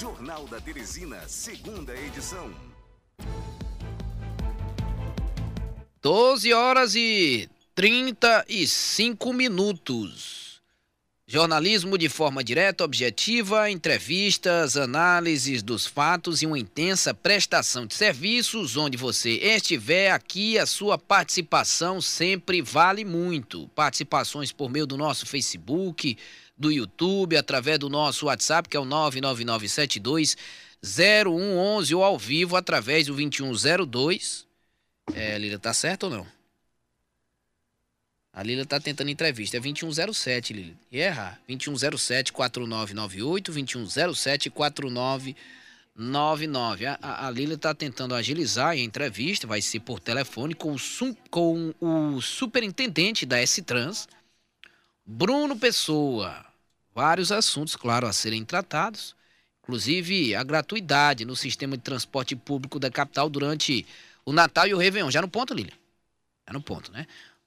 Jornal da Teresina, segunda edição. 12 horas e 35 minutos. Jornalismo de forma direta, objetiva, entrevistas, análises dos fatos e uma intensa prestação de serviços. Onde você estiver aqui, a sua participação sempre vale muito. Participações por meio do nosso Facebook, do YouTube, através do nosso WhatsApp, que é o 99972 0111 ou ao vivo através do 2102. É, Lila, tá certo ou não? A Lila tá tentando entrevista. É 2107, Lila. E errar. 2107 4998, 2107 4999. A, a, a Lila tá tentando agilizar a entrevista, vai ser por telefone com o, sum, com o superintendente da S-Trans, Bruno Pessoa. Vários assuntos, claro, a serem tratados. Inclusive a gratuidade no sistema de transporte público da capital durante o Natal e o Réveillon. Já no ponto, Lila? Já no ponto, né?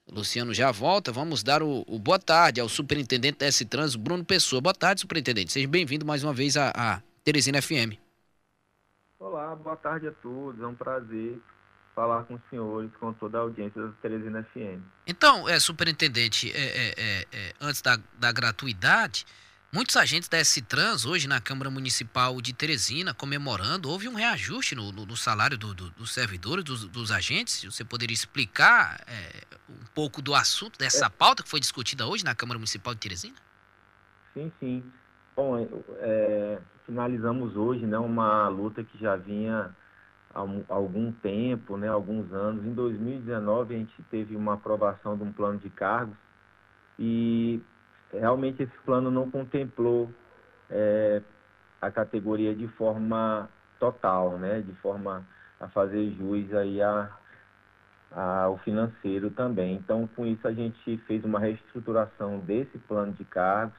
Luciano já volta. Vamos dar o, o boa tarde ao superintendente da S-Trans, Bruno Pessoa. Boa tarde, superintendente. Seja bem-vindo mais uma vez à, à Teresina FM. Olá, boa tarde a todos. É um prazer falar com os senhores, com toda a audiência da Teresina FM. Então, é, superintendente, é, é, é, é antes da, da gratuidade, Muitos agentes da S-Trans, hoje na Câmara Municipal de Teresina, comemorando, houve um reajuste no, no, no salário do, do, dos servidores, dos, dos, agentes. Você poderia explicar é, um pouco do assunto, dessa é. pauta que foi discutida hoje na Câmara Municipal de Teresina? Sim, sim. Bom, é, finalizamos hoje né, uma luta que já vinha há algum tempo, né, alguns anos. Em 2019, a gente teve uma aprovação de um plano de cargos e realmente esse plano não contemplou é, a categoria de forma total, né? De forma a fazer jus aí a, a, ao financeiro também. Então, com isso a gente fez uma reestruturação desse plano de cargos,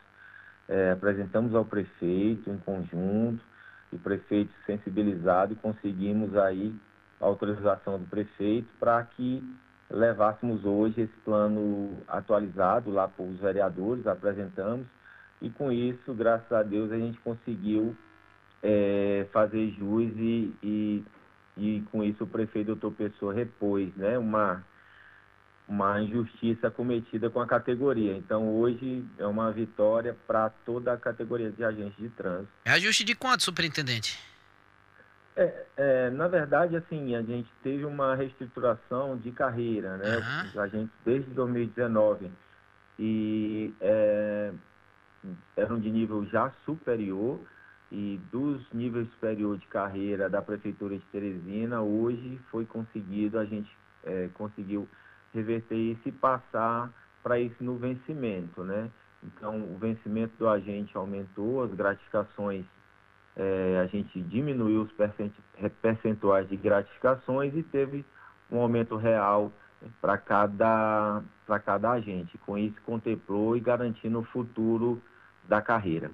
é, apresentamos ao prefeito em conjunto, e o prefeito sensibilizado conseguimos aí a autorização do prefeito para que levássemos hoje esse plano atualizado lá para os vereadores, apresentamos, e com isso, graças a Deus, a gente conseguiu é, fazer jus e, e, e, com isso o prefeito doutor Pessoa repôs né, uma, uma injustiça cometida com a categoria. Então hoje é uma vitória para toda a categoria de agentes de trânsito. É ajuste de quanto, superintendente? É, é, na verdade, assim, a gente teve uma reestruturação de carreira, né? Uhum. A gente, desde 2019, e é, eram de nível já superior, e dos níveis superior de carreira da Prefeitura de Teresina, hoje foi conseguido, a gente é, conseguiu reverter isso e passar para isso no vencimento, né? Então, o vencimento do agente aumentou, as gratificações é, a gente diminuiu os percentuais de gratificações e teve um aumento real para cada, cada agente. Com isso, contemplou e garantindo o futuro da carreira.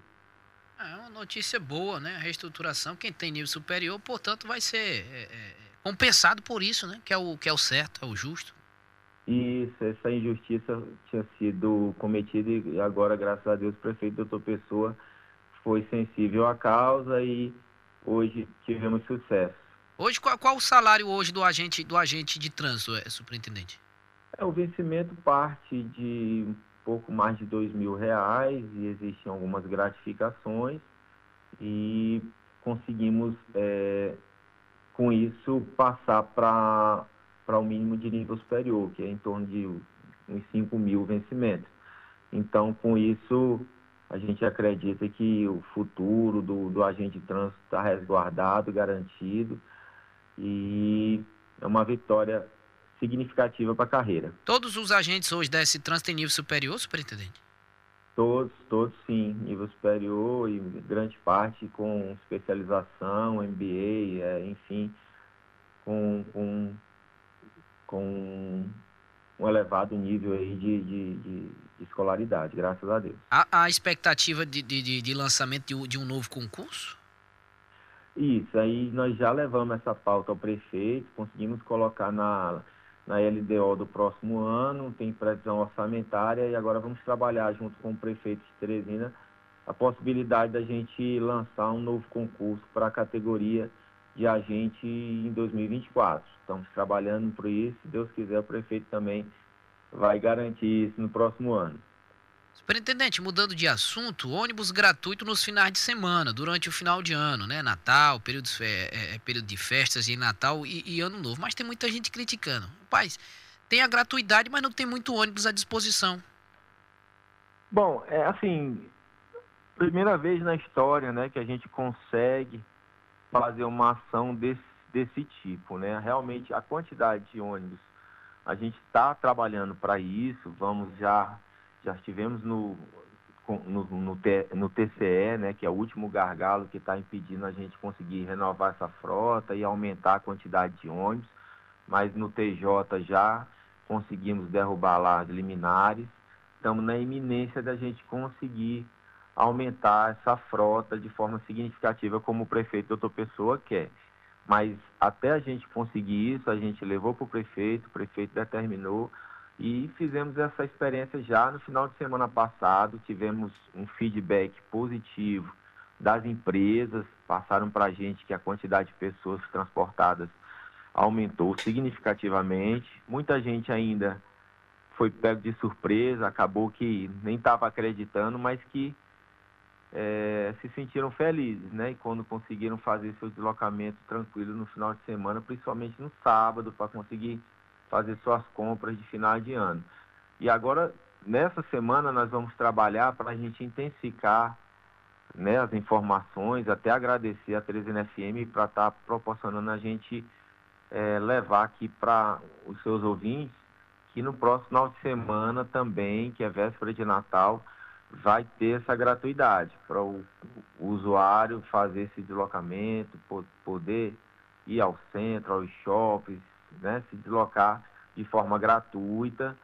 É uma notícia boa, né? A reestruturação, quem tem nível superior, portanto, vai ser é, é, compensado por isso, né? Que é, o, que é o certo, é o justo. Isso, essa injustiça tinha sido cometida e agora, graças a Deus, o prefeito doutor Pessoa foi sensível à causa e hoje tivemos sucesso. Hoje, qual, qual o salário hoje do agente, do agente de trânsito, é, superintendente? É, o vencimento parte de um pouco mais de dois mil reais e existem algumas gratificações e conseguimos, é, com isso, passar para o mínimo de nível superior, que é em torno de uns 5 mil vencimentos. Então, com isso, a gente acredita que o futuro do, do agente de trânsito está resguardado, garantido e é uma vitória significativa para a carreira. Todos os agentes hoje da S-Trans têm nível superior, superintendente? Todos, todos sim, nível superior e grande parte com especialização, MBA, é, enfim, com, com, com um elevado nível aí de, de, de, escolaridade, graças a Deus. Há, a expectativa de, de, de lançamento de, de um novo concurso? Isso, aí nós já levamos essa pauta ao prefeito, conseguimos colocar na, na LDO do próximo ano, tem previsão orçamentária e agora vamos trabalhar junto com o prefeito de Teresina a possibilidade da gente lançar um novo concurso para a categoria de agente em 2024. Estamos trabalhando por isso, se Deus quiser, o prefeito também vai garantir isso no próximo ano. Superintendente, mudando de assunto, ônibus gratuito nos finais de semana, durante o final de ano, né? Natal, período, é, é, período de festas e Natal e, e, Ano Novo. Mas tem muita gente criticando. Paz, tem a gratuidade, mas não tem muito ônibus à disposição. Bom, é assim, primeira vez na história, né, que a gente consegue fazer uma ação desse, desse tipo, né? Realmente a quantidade de ônibus, a gente está trabalhando para isso, vamos já já estivemos no, no, no, no, TCE, né, que é o último gargalo que está impedindo a gente conseguir renovar essa frota e aumentar a quantidade de ônibus, mas no TJ já conseguimos derrubar lá as liminares, estamos na iminência da gente conseguir aumentar essa frota de forma significativa, como o prefeito doutor Pessoa quer. Mas até a gente conseguir isso, a gente levou para o prefeito, o prefeito determinou, e fizemos essa experiência já no final de semana passado. Tivemos um feedback positivo das empresas, passaram para a gente que a quantidade de pessoas transportadas aumentou significativamente. Muita gente ainda foi pego de surpresa, acabou que nem estava acreditando, mas que é, se sentiram felizes, né? E quando conseguiram fazer seu deslocamento tranquilo no final de semana, principalmente no sábado, para conseguir fazer suas compras de final de ano. E agora, nessa semana, nós vamos trabalhar para a gente intensificar né, as informações, até agradecer a 13 FM para estar tá proporcionando a gente é, levar aqui para os seus ouvintes que no próximo final de semana também, que é véspera de Natal, vai ter essa gratuidade para o, usuário fazer esse deslocamento, poder ir ao centro, aos shoppings, né, se deslocar de forma gratuita.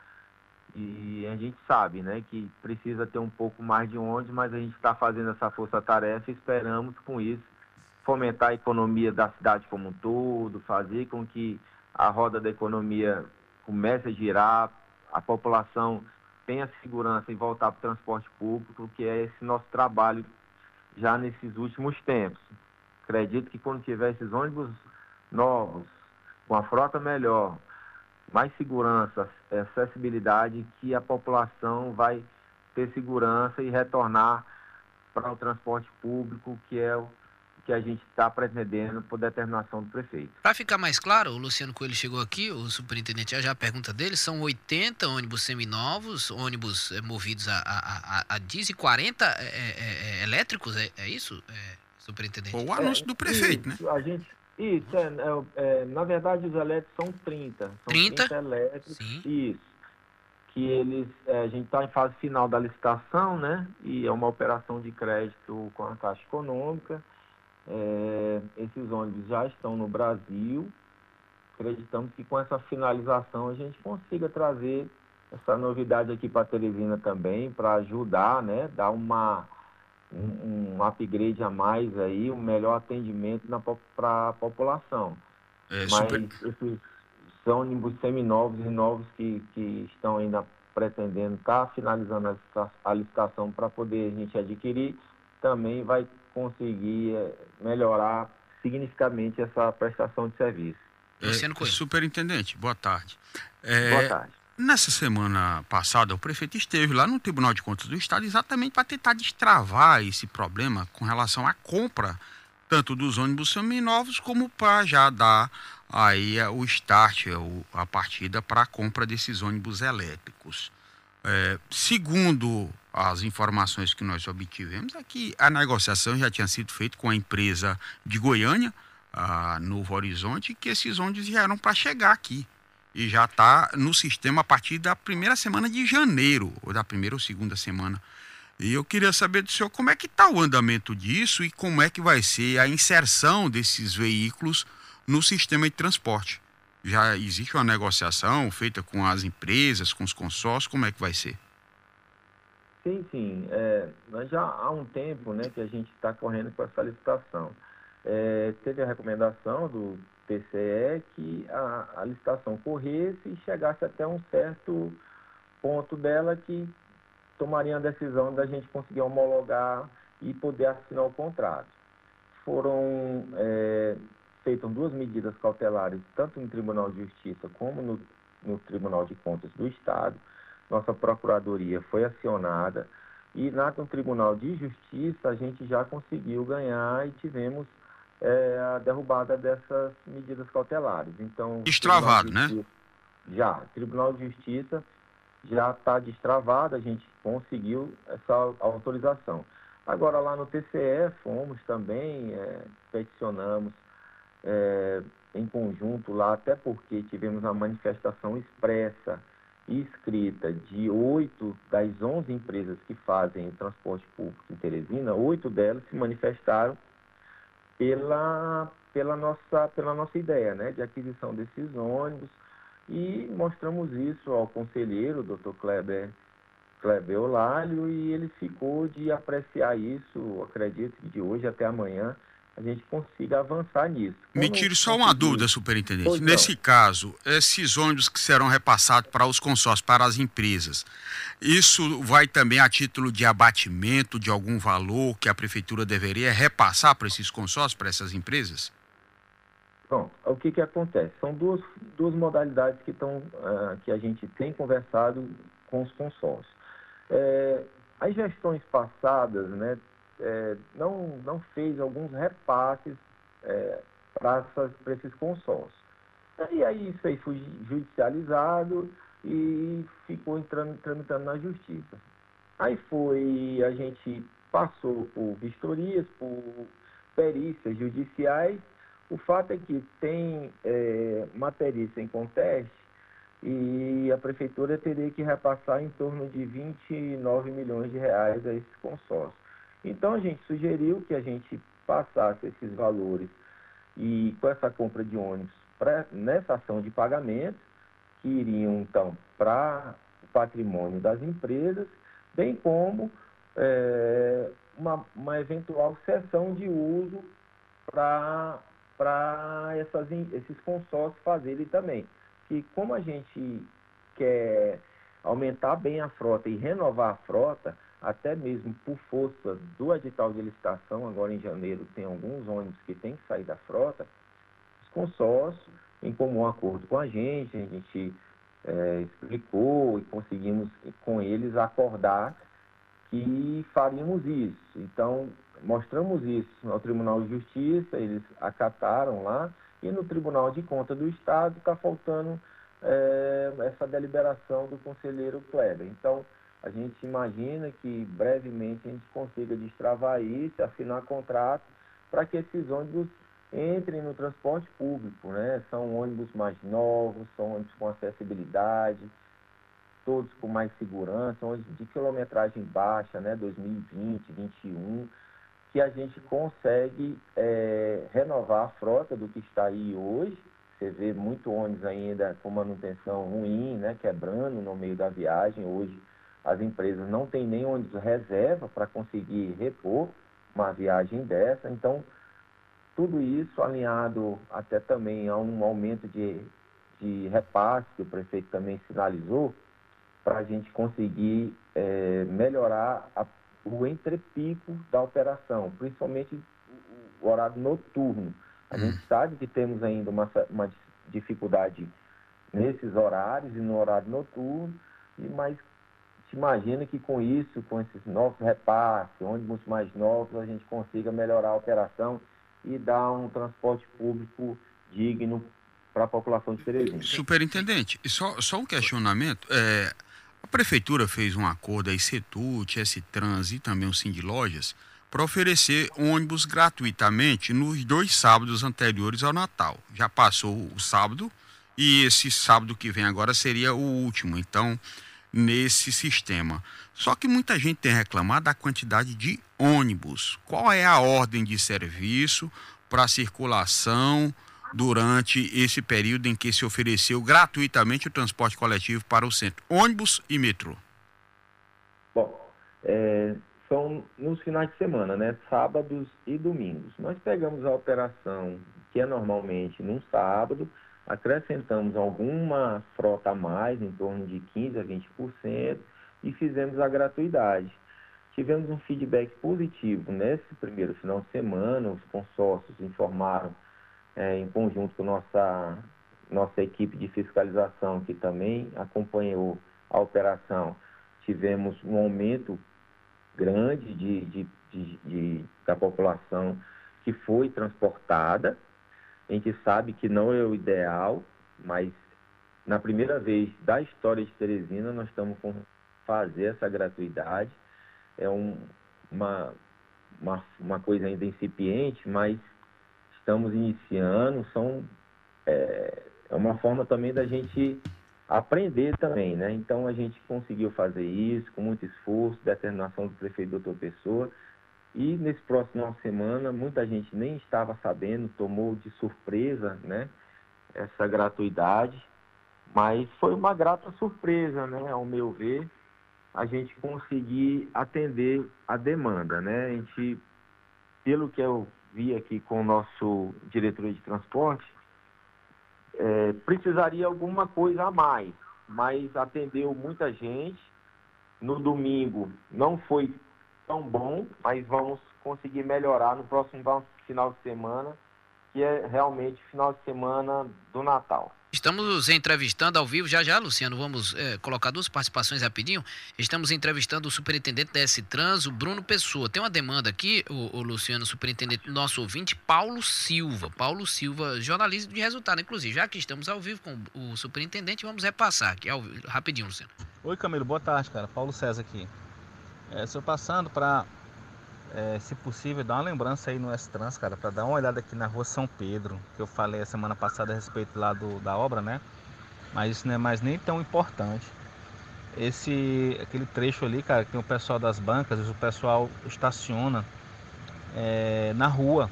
E a gente sabe né, que precisa ter um pouco mais de ônibus, mas a gente está fazendo essa força-tarefa e esperamos com isso fomentar a economia da cidade como um todo, fazer com que a roda da economia comece a girar, a população tenha segurança em voltar para o transporte público, que é esse nosso trabalho já nesses últimos tempos. Acredito que quando tiver esses ônibus novos, com a frota melhor, mais segurança, acessibilidade, que a população vai ter segurança e retornar para o transporte público, que é o que a gente está pretendendo por determinação do prefeito. Para ficar mais claro, o Luciano Coelho chegou aqui, o superintendente já a pergunta dele, são 80 ônibus seminovos, ônibus é, movidos a, a, a, a diesel e 40 é, é, elétricos, é, é isso, superintendente? O anúncio do prefeito, isso, né? A gente, isso, é, é, é, na verdade os elétricos são 30. São 30? 30 elétricos. Sim. Isso. Que eles, é, a gente está em fase final da licitação, né? E é uma operação de crédito com a Caixa Econômica. É, esses ônibus já estão no Brasil. Acreditamos que com essa finalização a gente consiga trazer essa novidade aqui para Teresina também, para ajudar, né? Dar uma um, um upgrade a mais aí, um melhor atendimento para a população. É, Mas super... esses são ônibus seminovos e novos que, que estão ainda pretendendo estar tá finalizando a, a licitação para poder a gente adquirir, também vai conseguir é, melhorar significativamente essa prestação de serviço. É, superintendente, boa tarde. É, boa tarde. Nessa semana passada, o prefeito esteve lá no Tribunal de Contas do Estado exatamente para tentar destravar esse problema com relação à compra tanto dos ônibus seminovos como para já dar aí o start, a partida para a compra desses ônibus elétricos. É, segundo as informações que nós obtivemos, é que a negociação já tinha sido feita com a empresa de Goiânia, a Novo Horizonte, que esses ônibus já eram para chegar aqui e já está no sistema a partir da primeira semana de janeiro, ou da primeira ou segunda semana. E eu queria saber do senhor como é que está o andamento disso e como é que vai ser a inserção desses veículos no sistema de transporte. Já existe uma negociação feita com as empresas, com os consórcios, como é que vai ser? Sim, sim. É, já há um tempo né, que a gente está correndo com essa licitação. É, teve a recomendação do TCE que a, a licitação corresse e chegasse até um certo ponto dela que tomariam a decisão da gente conseguir homologar e poder assinar o contrato. Foram é, feitas duas medidas cautelares, tanto no Tribunal de Justiça como no, no Tribunal de Contas do Estado. Nossa Procuradoria foi acionada e na, no Tribunal de Justiça a gente já conseguiu ganhar e tivemos é, a derrubada dessas medidas cautelares. Então, Destravado, de né? Já. Tribunal de Justiça já está destravado, a gente conseguiu essa autorização. Agora, lá no TCE, fomos também, é, peticionamos é, em conjunto lá, até porque tivemos a manifestação expressa e escrita de oito das onze empresas que fazem transporte público em Teresina, oito delas se manifestaram pela, pela, nossa, pela nossa ideia né, de aquisição desses ônibus e mostramos isso ao conselheiro, Dr. Kleber, Kleber Olálio, e ele ficou de apreciar isso, acredito que de hoje até amanhã a gente consiga avançar nisso. Me tire só uma dúvida, superintendente. Pois Nesse não. caso, esses ônibus que serão repassados para os consórcios, para as empresas, isso vai também a título de abatimento de algum valor que a prefeitura deveria repassar para esses consórcios, para essas empresas? Bom, o que, que acontece? São duas, duas modalidades que, tão, uh, que a gente tem conversado com os consórcios. É, as gestões passadas, né, é, não, não fez alguns repasses é, para esses consórcios. E aí isso aí foi judicializado e ficou entrando, tramitando na justiça. Aí foi, a gente passou por vistorias, por perícias judiciais. O fato é que tem é, materícia em conteste e a prefeitura teria que repassar em torno de 29 milhões de reais a esse consórcio. Então a gente sugeriu que a gente passasse esses valores e com essa compra de ônibus pra, nessa ação de pagamento, que iriam então para o patrimônio das empresas, bem como é, uma, uma eventual cessão de uso para esses consórcios fazerem também. Que como a gente quer aumentar bem a frota e renovar a frota, até mesmo por força do edital de licitação, agora em janeiro tem alguns ônibus que têm que sair da frota, os consórcios, em comum acordo com a gente, a gente é, explicou e conseguimos com eles acordar que faríamos isso. Então, mostramos isso ao Tribunal de Justiça, eles acataram lá, e no Tribunal de Conta do Estado está faltando é, essa deliberação do conselheiro Kleber. Então, a gente imagina que brevemente a gente consiga destravar isso, assinar contrato para que esses ônibus entrem no transporte público, né? São ônibus mais novos, são ônibus com acessibilidade, todos com mais segurança, ônibus de quilometragem baixa, né? 2020, 2021, que a gente consegue é, renovar a frota do que está aí hoje. Você vê muito ônibus ainda com manutenção ruim, né? Quebrando no meio da viagem hoje as empresas não têm nem ônibus reserva para conseguir repor uma viagem dessa. Então, tudo isso alinhado até também a um aumento de, de repasse que o prefeito também sinalizou, para a gente conseguir é, melhorar a, o entrepico da operação, principalmente o horário noturno. A gente hum. sabe que temos ainda uma, uma dificuldade nesses horários e no horário noturno, mas imagina que com isso, com esses novos repasses, ônibus mais novos, a gente consiga melhorar a operação e dar um transporte público digno para a população de Teresina. Superintendente, só, só um questionamento. É, a prefeitura fez um acordo aí, Setut, S-Trans e também o de Lojas, para oferecer ônibus gratuitamente nos dois sábados anteriores ao Natal. Já passou o sábado e esse sábado que vem agora seria o último. Então, nesse sistema. Só que muita gente tem reclamado da quantidade de ônibus. Qual é a ordem de serviço para circulação durante esse período em que se ofereceu gratuitamente o transporte coletivo para o centro? Ônibus e metrô. Bom, é, são nos finais de semana, né? Sábados e domingos. Nós pegamos a operação que é normalmente num sábado acrescentamos alguma frota a mais, em torno de 15% a 20%, e fizemos a gratuidade. Tivemos um feedback positivo nesse primeiro final de semana, os consórcios informaram é, em conjunto com nossa, nossa equipe de fiscalização, que também acompanhou a operação, tivemos um aumento grande de, de, de, de da população que foi transportada. A gente sabe que não é o ideal, mas na primeira vez da história de Teresina nós estamos com fazer essa gratuidade. É um, uma, uma, uma coisa ainda incipiente, mas estamos iniciando. São, é, é uma forma também da gente aprender também, né? Então a gente conseguiu fazer isso com muito esforço, determinação do prefeito doutor Pessoa. E nesse próximo semana, muita gente nem estava sabendo, tomou de surpresa, né? Essa gratuidade. Mas foi uma grata surpresa, né? Ao meu ver, a gente conseguir atender a demanda, né? A gente, pelo que eu vi aqui com o nosso diretor de transporte, é, precisaria alguma coisa a mais, mas atendeu muita gente. No domingo não foi tão bom, mas vamos conseguir melhorar no próximo final de semana, que é realmente final de semana do Natal. Estamos entrevistando ao vivo, já já, Luciano, vamos é, colocar duas participações rapidinho. Estamos entrevistando o superintendente da S-Trans, o Bruno Pessoa. Tem uma demanda aqui, o, o, Luciano, superintendente, nosso ouvinte, Paulo Silva. Paulo Silva, jornalista de resultado, inclusive. Já que estamos ao vivo com o superintendente, vamos repassar aqui, ao, rapidinho, Luciano. Oi, Camilo, boa tarde, cara. Paulo César aqui. É, estou passando para é, se possível, dar uma lembrança aí no S-Trans, cara, para dar uma olhada aqui na rua São Pedro, que eu falei a semana passada a respeito lá do, da obra, né? Mas isso não é mais nem tão importante. Esse, aquele trecho ali, cara, que tem o pessoal das bancas, o pessoal estaciona é, na rua.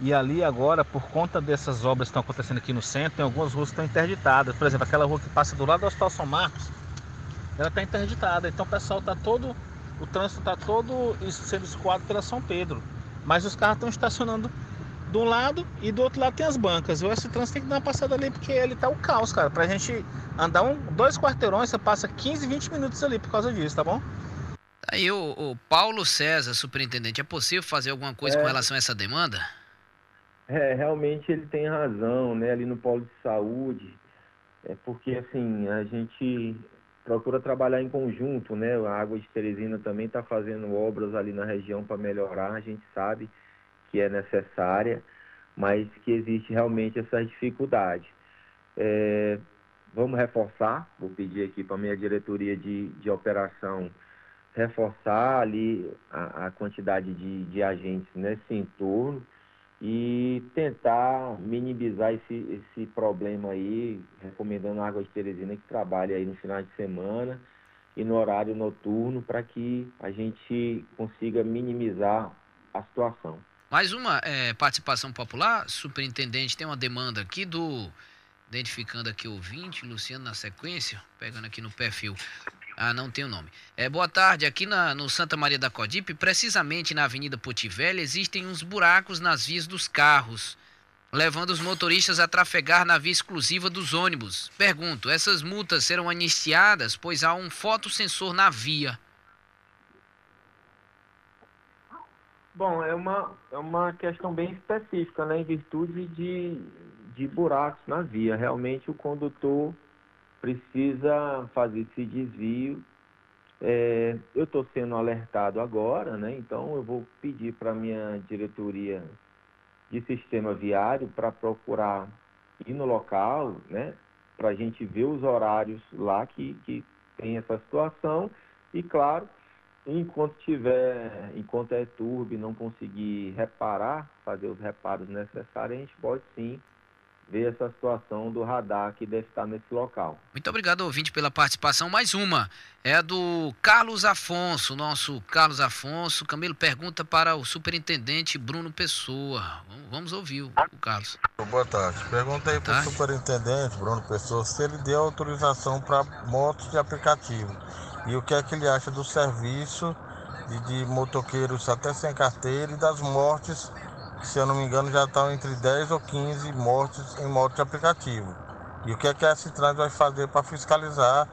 E ali agora, por conta dessas obras que estão acontecendo aqui no centro, tem algumas ruas que estão interditadas. Por exemplo, aquela rua que passa do lado do Hospital São Marcos, ela está interditada. Então o pessoal está todo o trânsito está todo sendo escoado pela São Pedro. Mas os carros estão estacionando de um lado e do outro lado tem as bancas. O esse trânsito tem que dar uma passada ali porque ele tá o caos, cara. Pra gente andar um, dois quarteirões, você passa 15, 20 minutos ali por causa disso, tá bom? Tá aí o, o Paulo César, superintendente, é possível fazer alguma coisa é, com relação a essa demanda? É, realmente ele tem razão, né? Ali no polo de saúde, é porque assim, a gente procura trabalhar em conjunto, né? A Água de Teresina também está fazendo obras ali na região para melhorar, a gente sabe que é necessária, mas que existe realmente essa dificuldade. É, vamos reforçar, vou pedir aqui para a minha diretoria de, de operação reforçar ali a, a quantidade de, de agentes nesse entorno, e tentar minimizar esse, esse problema aí, recomendando a Água de Teresina que trabalhe aí no final de semana e no horário noturno para que a gente consiga minimizar a situação. Mais uma é, participação popular, superintendente, tem uma demanda aqui do, identificando aqui o ouvinte, Luciano na sequência, pegando aqui no perfil. Ah, não tem o nome. É, boa tarde. Aqui na, no Santa Maria da Codipe, precisamente na Avenida Potivelha, existem uns buracos nas vias dos carros, levando os motoristas a trafegar na via exclusiva dos ônibus. Pergunto, essas multas serão iniciadas, pois há um fotossensor na via. Bom, é uma, é uma questão bem específica, né? Em virtude de, de buracos na via. Realmente o condutor precisa fazer esse desvio. É, eu estou sendo alertado agora, né? Então eu vou pedir para a minha diretoria de sistema viário para procurar ir no local, né? Para a gente ver os horários lá que, que tem essa situação e claro, enquanto tiver, enquanto é turbo e não conseguir reparar, fazer os reparos necessários, a gente pode sim ver essa situação do radar que deve estar nesse local. Muito obrigado, ouvinte, pela participação. Mais uma é do Carlos Afonso, nosso Carlos Afonso. Camilo pergunta para o superintendente Bruno Pessoa. Vamos ouvir o, Carlos. Boa tarde. Perguntei para o superintendente Bruno Pessoa se ele deu autorização para motos de aplicativo e o que é que ele acha do serviço de, de motoqueiros até sem carteira e das mortes se eu não me engano, já estão entre 10 ou 15 mortes em moto de aplicativo. E o que, é que a Citrans vai fazer para fiscalizar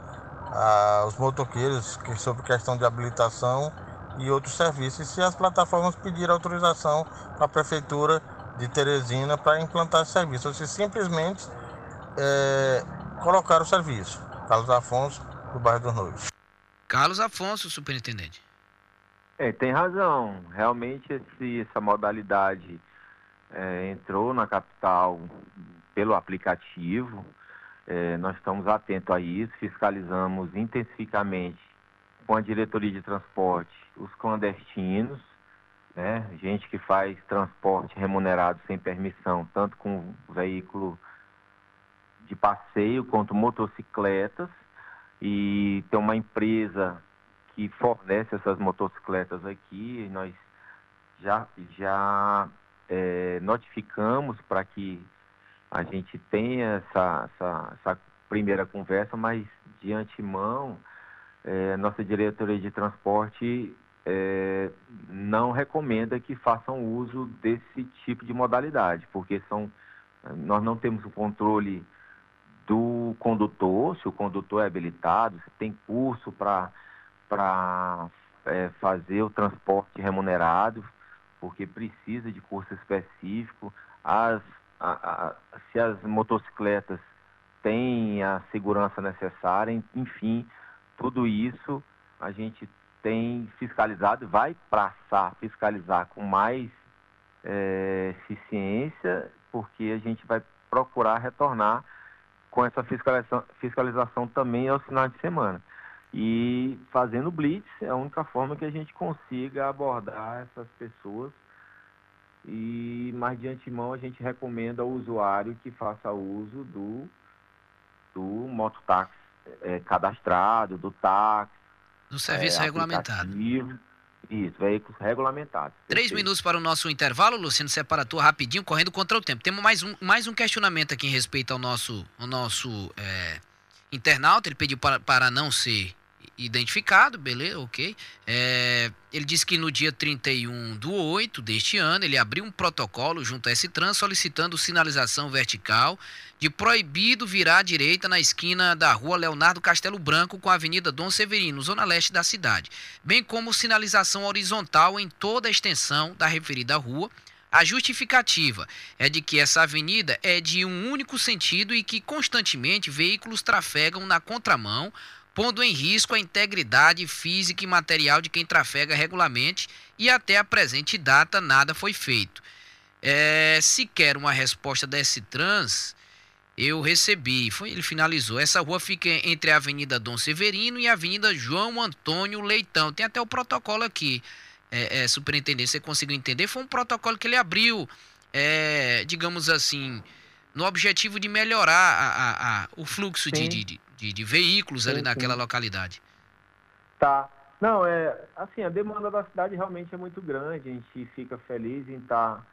a, os motoqueiros que, sobre questão de habilitação e outros serviços. E se as plataformas pedirem autorização para a Prefeitura de Teresina para implantar esse serviço, ou se simplesmente é, colocar o serviço. Carlos Afonso, do bairro dos Noivos. Carlos Afonso, superintendente. É, tem razão. Realmente esse, essa modalidade é, entrou na capital pelo aplicativo. É, nós estamos atentos a isso, fiscalizamos intensificamente com a diretoria de transporte os clandestinos, né? gente que faz transporte remunerado sem permissão, tanto com veículo de passeio quanto motocicletas. E tem uma empresa que fornece essas motocicletas aqui, nós já, já é, notificamos para que a gente tenha essa, essa, essa, primeira conversa, mas de antemão, é, nossa diretoria de transporte é, não recomenda que façam uso desse tipo de modalidade, porque são, nós não temos o controle do condutor, se o condutor é habilitado, se tem curso para é, fazer o transporte remunerado, porque precisa de curso específico. As, a, a, se as motocicletas têm a segurança necessária, enfim, tudo isso a gente tem fiscalizado vai passar a fiscalizar com mais é, eficiência, porque a gente vai procurar retornar com essa fiscalização, fiscalização também aos finais de semana. E fazendo blitz é a única forma que a gente consiga abordar essas pessoas. E mais de antemão a gente recomenda ao usuário que faça uso do, do mototáxi é, cadastrado, do táxi. Do serviço é, regulamentado. Isso, veículos regulamentados. Três minutos para o nosso intervalo, Luciano, separa a tua rapidinho, correndo contra o tempo. Temos mais um, mais um questionamento aqui em respeito ao nosso, ao nosso é, internauta. Ele pediu para, para não ser identificado, beleza, ok. É, ele disse que no dia 31 do 8 deste ano, ele abriu um protocolo junto a S-Trans solicitando sinalização vertical de proibido virar à direita na esquina da rua Leonardo Castelo Branco com a Avenida Dom Severino, zona leste da cidade, bem como sinalização horizontal em toda a extensão da referida rua, a justificativa é de que essa avenida é de um único sentido e que constantemente veículos trafegam na contramão, pondo em risco a integridade física e material de quem trafega regularmente e até a presente data nada foi feito. É, se quer uma resposta da S-Trans, eu recebi, foi, ele finalizou. Essa rua fica entre a Avenida Dom Severino e a Avenida João Antônio Leitão. Tem até o protocolo aqui, é, é, superintendente, você conseguiu entender? Foi um protocolo que ele abriu, é, digamos assim, no objetivo de melhorar a, a, a o fluxo de, de, de, de veículos sim, ali naquela sim. localidade. Tá. Não, é assim, a demanda da cidade realmente é muito grande, a gente fica feliz em estar tá,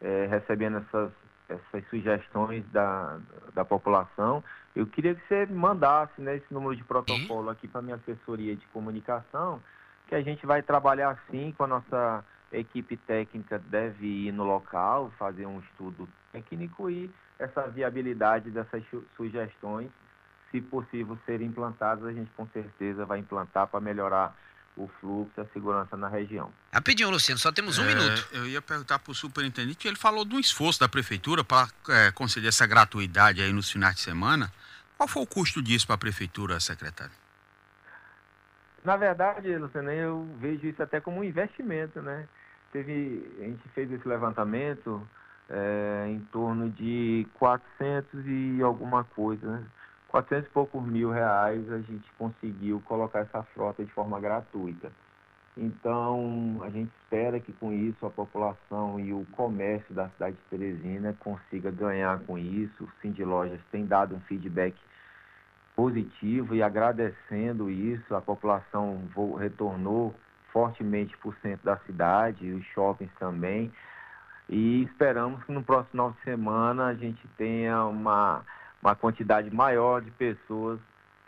é, recebendo essas, essas sugestões da, da população. Eu queria que você mandasse né, esse número de protocolo aqui para minha assessoria de comunicação, que a gente vai trabalhar assim com a nossa equipe técnica deve ir no local, fazer um estudo técnico e essa viabilidade dessas sugestões se possível serem implantadas, a gente com certeza vai implantar para melhorar o fluxo e a segurança na região. Rapidinho, Luciano, só temos um é, minuto. Eu ia perguntar para o superintendente, ele falou de um esforço da prefeitura para é, conceder essa gratuidade aí nos finais de semana. Qual foi o custo disso para a prefeitura, secretário? Na verdade, Luciano, eu vejo isso até como um investimento, né? Teve, a gente fez esse levantamento é, em torno de 400 e alguma coisa, né? 400 e poucos mil reais a gente conseguiu colocar essa frota de forma gratuita. Então, a gente espera que com isso a população e o comércio da cidade de Teresina consiga ganhar com isso. O Cindy Lojas tem dado um feedback positivo e agradecendo isso, a população retornou fortemente para o centro da cidade, os shoppings também. E esperamos que no próximo final de semana a gente tenha uma uma quantidade maior de pessoas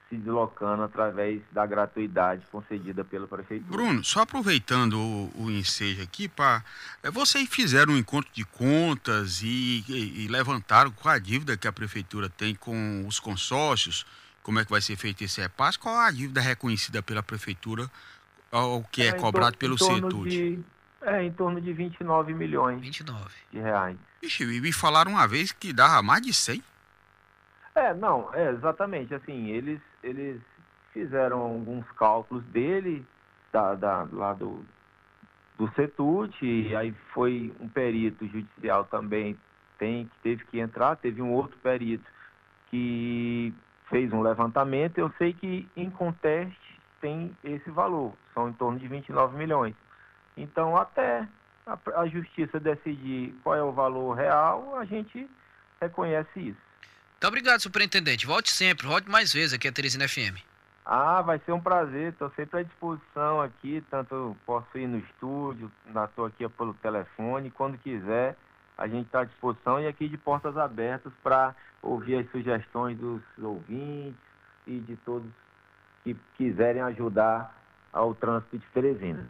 se deslocando através da gratuidade concedida pela prefeitura. Bruno, só aproveitando o, o ensejo aqui, para é, vocês fizeram um encontro de contas e, e, e levantaram com a dívida que a prefeitura tem com os consórcios, como é que vai ser feito esse repasse, qual a dívida reconhecida pela prefeitura, o que é, é cobrado pelo setor? É, em torno de 29 milhões 29. de reais. Ixi, me falaram uma vez que dava mais de 100. É, não, é, exatamente. Assim, eles, eles fizeram alguns cálculos dele, da, da, lá do, do CETUT, e aí foi um perito judicial também tem, que teve que entrar, teve um outro perito que fez um levantamento, eu sei que em conteste tem esse valor, são em torno de 29 milhões. Então, até a, a justiça decidir qual é o valor real, a gente reconhece isso. Muito obrigado, superintendente. Volte sempre, volte mais vezes aqui a Teresina FM. Ah, vai ser um prazer, estou sempre à disposição aqui, tanto posso ir no estúdio, estou aqui pelo telefone, quando quiser, a gente está à disposição e aqui de portas abertas para ouvir as sugestões dos ouvintes e de todos que quiserem ajudar ao trânsito de Teresina.